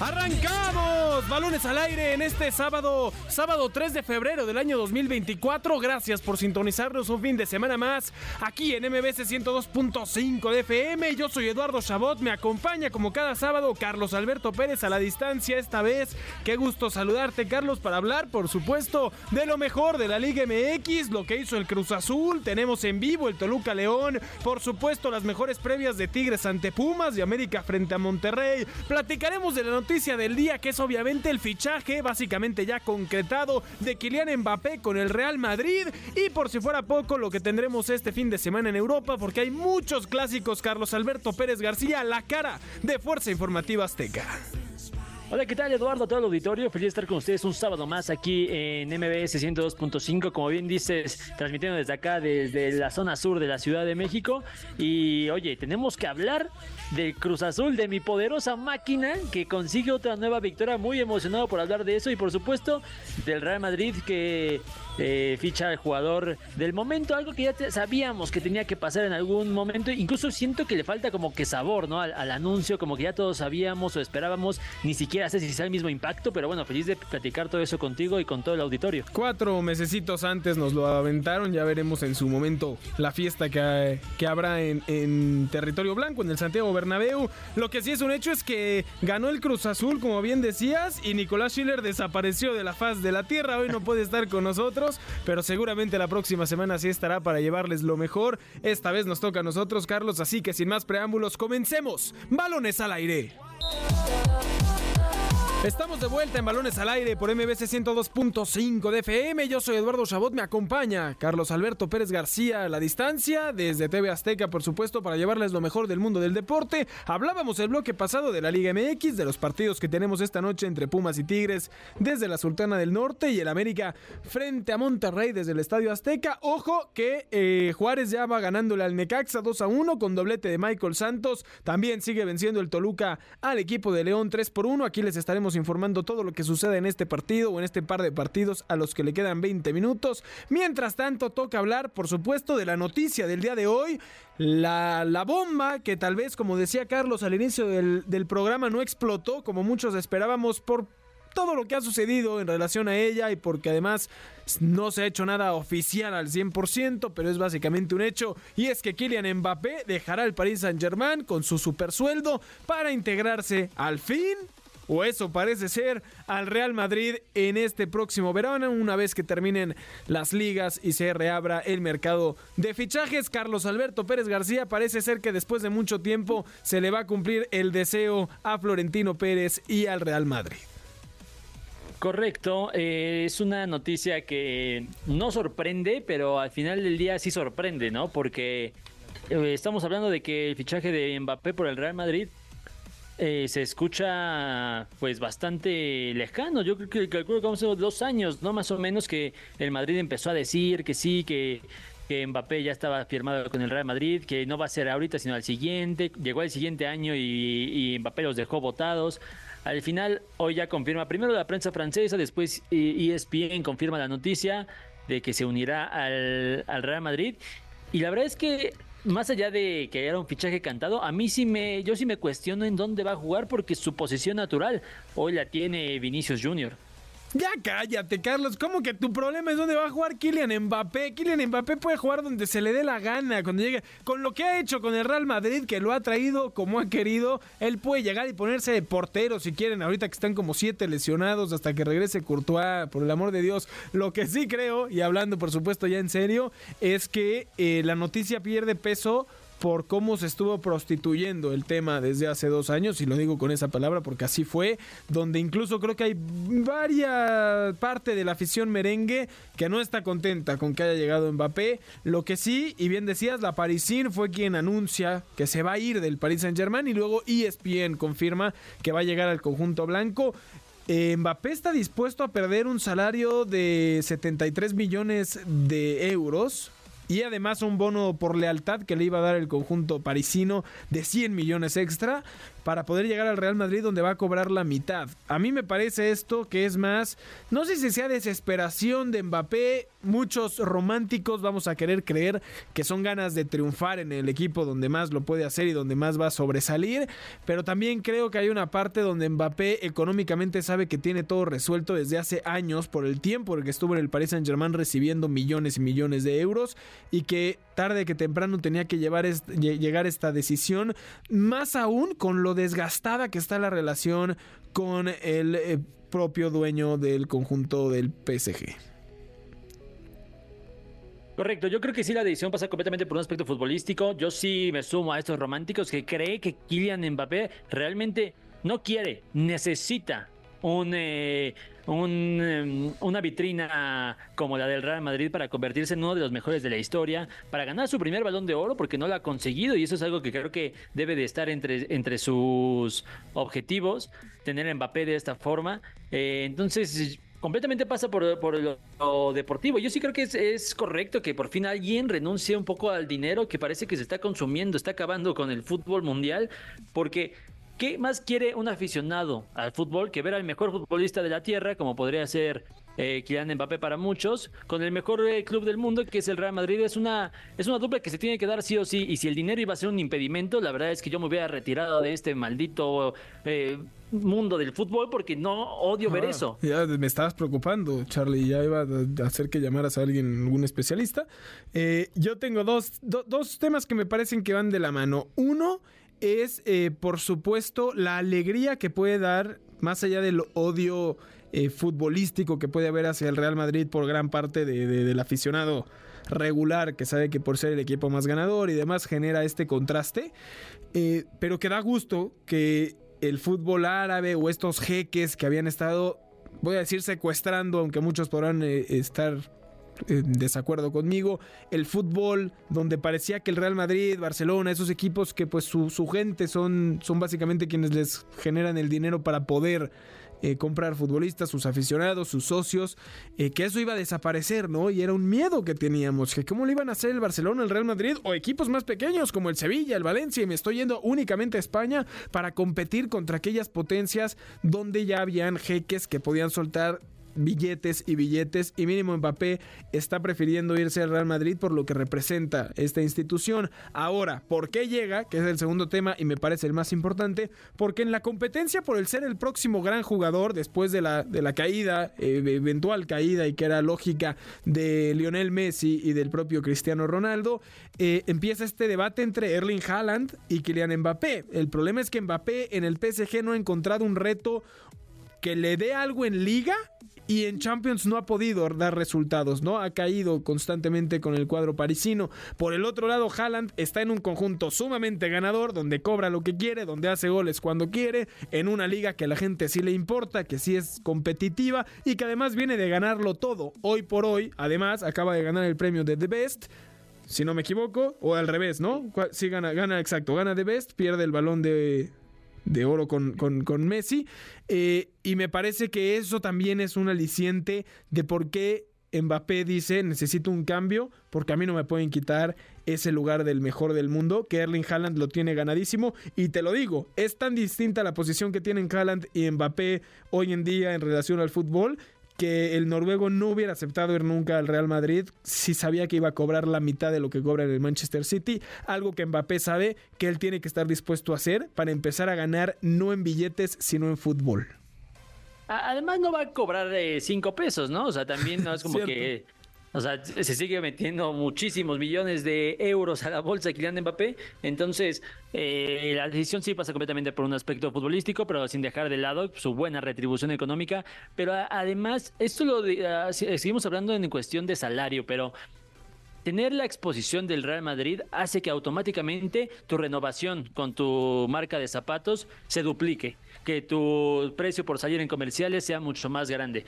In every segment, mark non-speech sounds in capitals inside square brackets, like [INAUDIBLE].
Arrancamos, balones al aire en este sábado, sábado 3 de febrero del año 2024. Gracias por sintonizarnos un fin de semana más aquí en MBS 102.5 de FM. Yo soy Eduardo Chabot, me acompaña como cada sábado Carlos Alberto Pérez a la distancia esta vez. Qué gusto saludarte Carlos para hablar, por supuesto, de lo mejor de la Liga MX, lo que hizo el Cruz Azul. Tenemos en vivo el Toluca León, por supuesto las mejores previas de Tigres ante Pumas y América frente a Monterrey. Platicaremos de la noticia noticia del día que es obviamente el fichaje básicamente ya concretado de Kylian Mbappé con el Real Madrid y por si fuera poco lo que tendremos este fin de semana en Europa porque hay muchos clásicos Carlos Alberto Pérez García, la cara de Fuerza Informativa Azteca. Hola, ¿qué tal Eduardo? Todo el auditorio, feliz de estar con ustedes un sábado más aquí en MBS 102.5, como bien dices, transmitiendo desde acá, desde la zona sur de la Ciudad de México. Y oye, tenemos que hablar del Cruz Azul, de mi poderosa máquina que consigue otra nueva victoria, muy emocionado por hablar de eso y por supuesto del Real Madrid que eh, ficha al jugador del momento, algo que ya sabíamos que tenía que pasar en algún momento, incluso siento que le falta como que sabor, ¿no? Al, al anuncio, como que ya todos sabíamos o esperábamos, ni siquiera sé si sea el mismo impacto, pero bueno, feliz de platicar todo eso contigo y con todo el auditorio. Cuatro mesecitos antes nos lo aventaron, ya veremos en su momento la fiesta que, que habrá en, en, territorio blanco, en el Santiago Bernabéu. Lo que sí es un hecho es que ganó el Cruz Azul, como bien decías, y Nicolás Schiller desapareció de la faz de la tierra. Hoy no puede estar con nosotros, pero seguramente la próxima semana sí estará para llevarles lo mejor. Esta vez nos toca a nosotros, Carlos, así que sin más preámbulos, comencemos. Balones al aire. Estamos de vuelta en Balones al Aire por MBC 102.5 de FM. Yo soy Eduardo Chabot, me acompaña Carlos Alberto Pérez García a la distancia, desde TV Azteca, por supuesto, para llevarles lo mejor del mundo del deporte. Hablábamos el bloque pasado de la Liga MX, de los partidos que tenemos esta noche entre Pumas y Tigres desde la Sultana del Norte y el América frente a Monterrey desde el Estadio Azteca. Ojo que eh, Juárez ya va ganándole al Necaxa 2 a 1 con doblete de Michael Santos. También sigue venciendo el Toluca al equipo de León 3 por 1. Aquí les estaremos informando todo lo que sucede en este partido o en este par de partidos a los que le quedan 20 minutos. Mientras tanto, toca hablar, por supuesto, de la noticia del día de hoy. La, bomba que tal vez, como decía Carlos al inicio del, del programa, no explotó como muchos esperábamos por todo lo que ha sucedido en relación a ella y porque además no se ha hecho nada oficial al 100%, pero es básicamente un hecho y es que Kylian Mbappé dejará el Paris Saint-Germain con su supersueldo para integrarse al fin o eso parece ser, al Real Madrid en este próximo verano, una vez que terminen las ligas y se reabra el mercado de fichajes. Carlos Alberto Pérez García parece ser que después de mucho tiempo se le va a cumplir el deseo a Florentino Pérez y al Real Madrid. Correcto, eh, es una noticia que no sorprende, pero al final del día sí sorprende, ¿no? Porque eh, estamos hablando de que el fichaje de Mbappé por el Real Madrid eh, se escucha pues bastante lejano. Yo creo que calculo que vamos a dos años, ¿no? Más o menos que el Madrid empezó a decir que sí, que, que Mbappé ya estaba firmado con el Real Madrid, que no va a ser ahorita sino al siguiente. Llegó el siguiente año y, Mbappé los dejó votados. Al final, hoy ya confirma primero la prensa francesa, después ESPN confirma la noticia de que se unirá al, al Real Madrid. Y la verdad es que más allá de que era un fichaje cantado, a mí sí me, yo sí me cuestiono en dónde va a jugar porque su posición natural hoy la tiene Vinicius Junior. Ya cállate, Carlos. ¿Cómo que tu problema es dónde va a jugar Kylian Mbappé? Kylian Mbappé puede jugar donde se le dé la gana, cuando llegue. Con lo que ha hecho con el Real Madrid, que lo ha traído como ha querido, él puede llegar y ponerse de portero si quieren. Ahorita que están como siete lesionados hasta que regrese Courtois, por el amor de Dios. Lo que sí creo, y hablando por supuesto ya en serio, es que eh, la noticia pierde peso por cómo se estuvo prostituyendo el tema desde hace dos años, y lo digo con esa palabra porque así fue, donde incluso creo que hay varias parte de la afición merengue que no está contenta con que haya llegado Mbappé. Lo que sí, y bien decías, la Parisine fue quien anuncia que se va a ir del Paris Saint Germain y luego ESPN confirma que va a llegar al conjunto blanco. Eh, Mbappé está dispuesto a perder un salario de 73 millones de euros y además un bono por lealtad que le iba a dar el conjunto parisino de 100 millones extra para poder llegar al Real Madrid donde va a cobrar la mitad. A mí me parece esto que es más, no sé si sea desesperación de Mbappé, muchos románticos vamos a querer creer que son ganas de triunfar en el equipo donde más lo puede hacer y donde más va a sobresalir, pero también creo que hay una parte donde Mbappé económicamente sabe que tiene todo resuelto desde hace años por el tiempo en el que estuvo en el Paris Saint-Germain recibiendo millones y millones de euros y que tarde que temprano tenía que llevar llegar esta decisión, más aún con lo desgastada que está la relación con el eh, propio dueño del conjunto del PSG. Correcto, yo creo que sí la decisión pasa completamente por un aspecto futbolístico. Yo sí me sumo a estos románticos que cree que Kylian Mbappé realmente no quiere, necesita un, eh, em, una vitrina como la del Real Madrid para convertirse en uno de los mejores de la historia, para ganar su primer balón de oro porque no lo ha conseguido y eso es algo que creo que debe de estar entre, entre sus objetivos, tener a Mbappé de esta forma. Eh, entonces completamente pasa por, lo, deportivo. Yo sí creo que es, correcto que por fin alguien renuncie un poco al dinero que parece que se está consumiendo, está acabando con el fútbol mundial, porque ¿Qué más quiere un aficionado al fútbol que ver al mejor futbolista de la tierra, como podría ser eh, Kylian Mbappé para muchos, con el mejor eh, club del mundo, que es el Real Madrid? Es una, es una dupla que se tiene que dar sí o sí. Y si el dinero iba a ser un impedimento, la verdad es que yo me hubiera retirado de este maldito eh, mundo del fútbol porque no odio ver eso. Ya me estabas preocupando, Charlie. Ya iba a hacer que llamaras a alguien, algún especialista. yo tengo dos, dos temas que me parecen que van de la mano. Uno es, eh, por supuesto, la alegría que puede dar, más allá del odio eh, futbolístico que puede haber hacia el Real Madrid por gran parte del aficionado regular, que sabe que por ser el equipo más ganador y demás genera este contraste, eh, pero que da gusto que el fútbol árabe o estos jeques que habían estado, voy a decir, secuestrando, aunque muchos podrán estar en desacuerdo conmigo. El fútbol, donde parecía que el Real Madrid, Barcelona, esos equipos que pues su, gente son, son básicamente quienes les generan el dinero para poder eh, comprar futbolistas, sus aficionados, sus socios, eh, que eso iba a desaparecer, ¿no? Y era un miedo que teníamos, que cómo lo iban a hacer el Barcelona, el Real Madrid o equipos más pequeños como el Sevilla, el Valencia, y me estoy yendo únicamente a España para competir contra aquellas potencias donde ya habían jeques que podían soltar billetes y billetes y mínimo Mbappé está prefiriendo irse al Real Madrid por lo que representa esta institución. Ahora, ¿por qué llega? Que es el segundo tema y me parece el más importante, porque en la competencia por el ser el próximo gran jugador después de la, de la caída, eh, eventual caída y que era lógica de Lionel Messi y del propio Cristiano Ronaldo, eh, empieza este debate entre Erling Haaland y Kylian Mbappé. El problema es que Mbappé en el PSG no ha encontrado un reto que le dé algo en liga y en Champions no ha podido dar resultados, ¿no? Ha caído constantemente con el cuadro parisino. Por el otro lado, Haaland está en un conjunto sumamente ganador, donde cobra lo que quiere, donde hace goles cuando quiere, en una liga que a la gente sí le importa, que sí es competitiva y que además viene de ganarlo todo. Hoy por hoy, además, acaba de ganar el premio de The Best si no me equivoco, o al revés, ¿no? Sí, gana, gana, exacto, gana The Best, pierde el balón de, de oro con, con, Messi. Eh, y me parece que eso también es un aliciente de por qué Mbappé dice necesito un cambio porque a mí no me pueden quitar ese lugar del mejor del mundo que Erling Haaland lo tiene ganadísimo y te lo digo es tan distinta la posición que tienen Haaland y Mbappé hoy en día en relación al fútbol que el noruego no hubiera aceptado ir nunca al Real Madrid si sabía que iba a cobrar la mitad de lo que cobra en el Manchester City, algo que Mbappé sabe que él tiene que estar dispuesto a hacer para empezar a ganar no en billetes, sino en fútbol. Además no va a cobrar eh, cinco pesos, ¿no? O sea, también no es como [LAUGHS] que o sea, se sigue metiendo muchísimos millones de euros a la bolsa Kylian Mbappé. Entonces, eh, la decisión sí pasa completamente por un aspecto futbolístico, pero sin dejar de lado su buena retribución económica. Pero además, esto lo ah, seguimos hablando en cuestión de salario, pero tener la exposición del Real Madrid hace que automáticamente tu renovación con tu marca de zapatos se duplique, que tu precio por salir en comerciales sea mucho más grande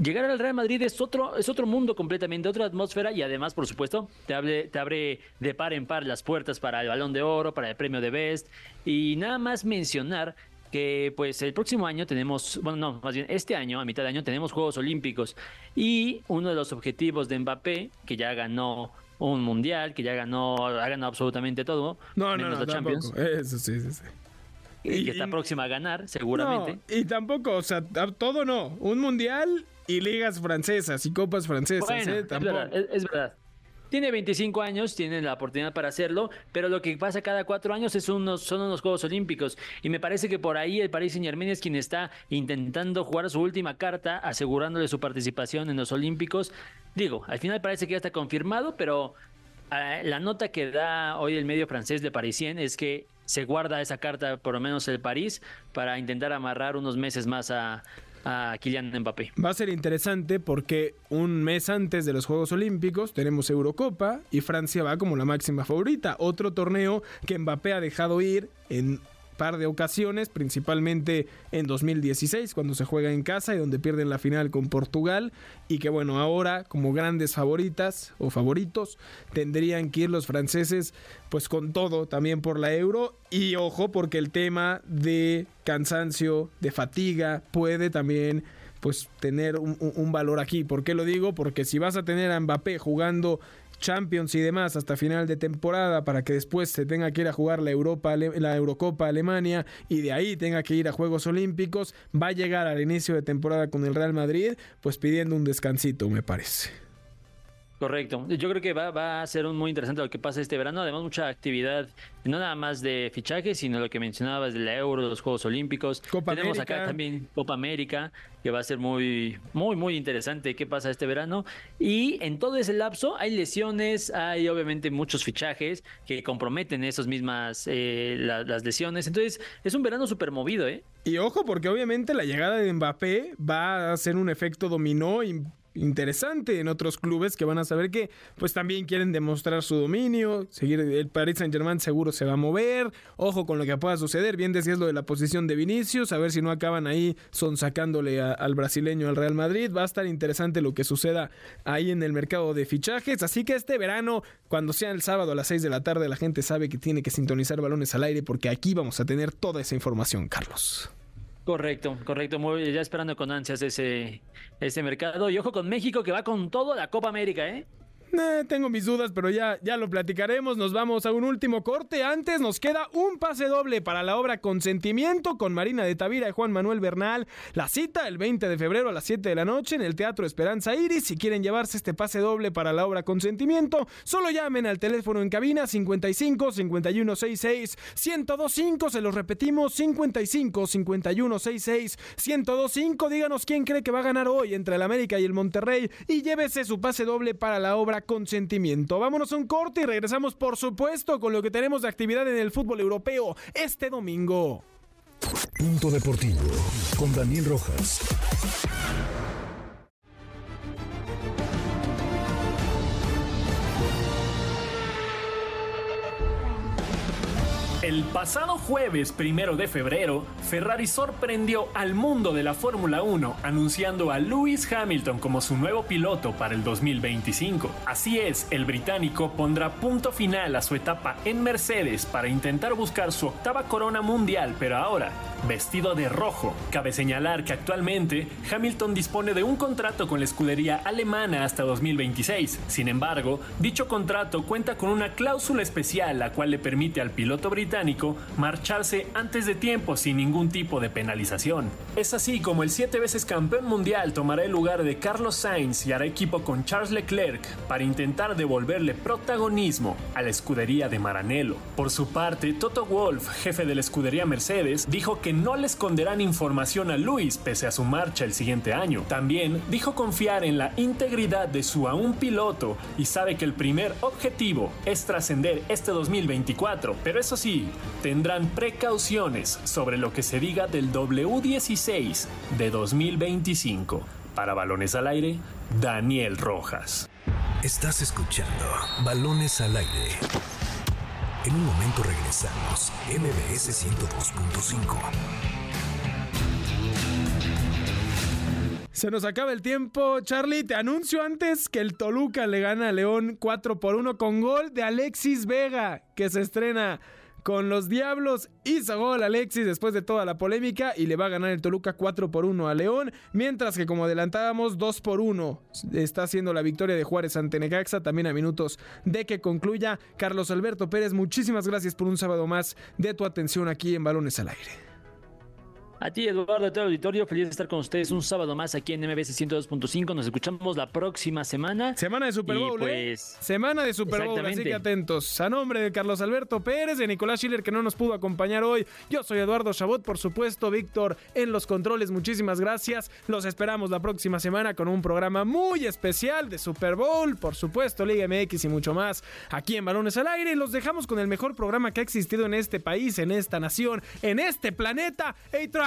llegar al Real Madrid es otro, es otro mundo completamente, otra atmósfera y además, por supuesto, te abre, te abre de par en par las puertas para el Balón de Oro, para el Premio de Best y nada más mencionar que pues el próximo año tenemos, bueno, no, más bien este año, a mitad de año, tenemos Juegos Olímpicos y uno de los objetivos de Mbappé, que ya ganó un mundial, que ya ganó, ha ganado absolutamente todo, no, menos no, la Champions. Eso sí, sí, sí. Y, que está próxima a ganar, seguramente. y tampoco, o sea, todo no. Un mundial y ligas francesas y copas francesas. ¿eh? es verdad tiene 25 años, tiene la oportunidad para hacerlo, pero lo que pasa cada cuatro años es unos, son unos Juegos Olímpicos. Y me parece que por ahí el Paris Saint Germain es quien está intentando jugar su última carta, asegurándole su participación en los Olímpicos. Digo, al final parece que ya está confirmado, pero eh, la nota que da hoy el medio francés de Parisien es que se guarda esa carta, por lo menos el París, para intentar amarrar unos meses más a, a Kylian Mbappé. Va a ser interesante porque un mes antes de los Juegos Olímpicos tenemos Eurocopa y Francia va como la máxima favorita. Otro torneo que Mbappé ha dejado ir en par de ocasiones, principalmente en 2016 cuando se juega en casa y donde pierden la final con Portugal y que bueno, ahora como grandes favoritas o favoritos tendrían que ir los franceses pues con todo también por la euro y ojo porque el tema de cansancio, de fatiga puede también pues tener un, un, valor aquí. ¿Por qué lo digo? Porque si vas a tener a Mbappé jugando Champions y demás hasta final de temporada para que después se tenga que ir a jugar la Europa la Eurocopa Alemania y de ahí tenga que ir a Juegos Olímpicos, va a llegar al inicio de temporada con el Real Madrid, pues pidiendo un descansito, me parece. Correcto. Yo creo que va, va, a ser un muy interesante lo que pasa este verano. Además, mucha actividad, no nada más de fichajes, sino lo que mencionabas de la Euro, los Juegos Olímpicos. Copa Tenemos acá también Copa América, que va a ser muy, muy, muy interesante qué pasa este verano. Y en todo ese lapso hay lesiones, hay obviamente muchos fichajes que comprometen esas mismas, eh, las lesiones. Entonces, es un verano súper movido, ¿eh? Y ojo, porque obviamente la llegada de Mbappé va a hacer un efecto dominó interesante en otros clubes que van a saber que pues también quieren demostrar su dominio, seguir el Paris Saint Germain seguro se va a mover, ojo con lo que pueda suceder, bien decías lo de la posición de Vinicius, a ver si no acaban ahí son sacándole al brasileño al Real Madrid, va a estar interesante lo que suceda ahí en el mercado de fichajes, así que este verano, cuando sea el sábado a las 6 de la tarde, la gente sabe que tiene que sintonizar balones al aire porque aquí vamos a tener toda esa información, Carlos. Correcto, correcto. Muy, ya esperando con ansias ese, ese mercado. Y ojo con México que va con todo la Copa América, ¿eh? Eh, tengo mis dudas, pero ya, ya lo platicaremos. Nos vamos a un último corte. Antes nos queda un pase doble para la obra Consentimiento con Marina de Tavira y Juan Manuel Bernal. La cita el 20 de febrero a las 7 de la noche en el Teatro Esperanza Iris. Si quieren llevarse este pase doble para la obra Consentimiento, solo llamen al teléfono en cabina 55 5166 1025. Se los repetimos 55 5166 1025. Díganos quién cree que va a ganar hoy entre el América y el Monterrey y llévese su pase doble para la obra consentimiento. Vámonos a un corte y regresamos, por supuesto, con lo que tenemos de actividad en el fútbol europeo este domingo. Punto Deportivo con Daniel Rojas. El pasado jueves primero de febrero, Ferrari sorprendió al mundo de la Fórmula 1 anunciando a Lewis Hamilton como su nuevo piloto para el 2025. Así es, el británico pondrá punto final a su etapa en Mercedes para intentar buscar su octava corona mundial, pero ahora vestido de rojo. Cabe señalar que actualmente Hamilton dispone de un contrato con la escudería alemana hasta 2026. Sin embargo, dicho contrato cuenta con una cláusula especial la cual le permite al piloto británico marcharse antes de tiempo sin ningún tipo de penalización. Es así como el siete veces campeón mundial tomará el lugar de Carlos Sainz y hará equipo con Charles Leclerc para intentar devolverle protagonismo a la escudería de Maranello. Por su parte, Toto Wolff, jefe de la escudería Mercedes, dijo que no le esconderán información a Luis pese a su marcha el siguiente año. También dijo confiar en la integridad de su aún piloto y sabe que el primer objetivo es trascender este 2024, pero eso sí, tendrán precauciones sobre lo que se diga del W16 de 2025. Para Balones al Aire, Daniel Rojas. Estás escuchando Balones al Aire. En un momento regresamos, MBS 102.5. Se nos acaba el tiempo. Charlie, te anuncio antes que el Toluca le gana a León 4 por 1 con gol de Alexis Vega, que se estrena con los Diablos. Hizo gol Alexis después de toda la polémica y le va a ganar el Toluca 4 por 1 a León. Mientras que, como adelantábamos, 2 por 1 está haciendo la victoria de Juárez ante Necaxa. También a minutos de que concluya. Carlos Alberto Pérez, muchísimas gracias por un sábado más de tu atención aquí en Balones al Aire. A ti, Eduardo, de todo el auditorio, feliz de estar con ustedes un sábado más aquí en MBS 102.5. Nos escuchamos la próxima semana. Semana de Super Bowl, ¿eh? pues, Semana de Super Bowl, así que atentos. A nombre de Carlos Alberto Pérez, de Nicolás Schiller, que no nos pudo acompañar hoy. Yo soy Eduardo Chabot, por supuesto, Víctor en los controles. Muchísimas gracias. Los esperamos la próxima semana con un programa muy especial de Super Bowl, por supuesto, Liga MX y mucho más aquí en Balones al Aire. Y los dejamos con el mejor programa que ha existido en este país, en esta nación, en este planeta.